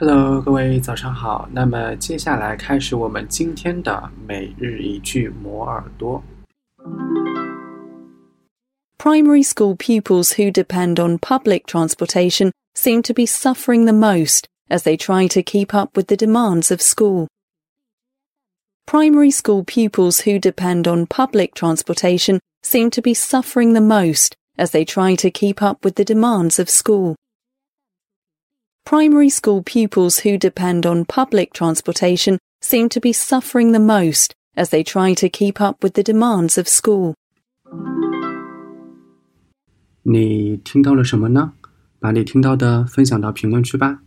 Hello，各位早上好。那么接下来开始我们今天的每日一句磨耳朵。Primary school pupils who depend on public transportation seem to be suffering the most as they try to keep up with the demands of school. Primary school pupils who depend on public transportation seem to be suffering the most as they try to keep up with the demands of school. Primary school pupils who depend on public transportation seem to be suffering the most as they try to keep up with the demands of school. 你听到了什么呢？把你听到的分享到评论区吧。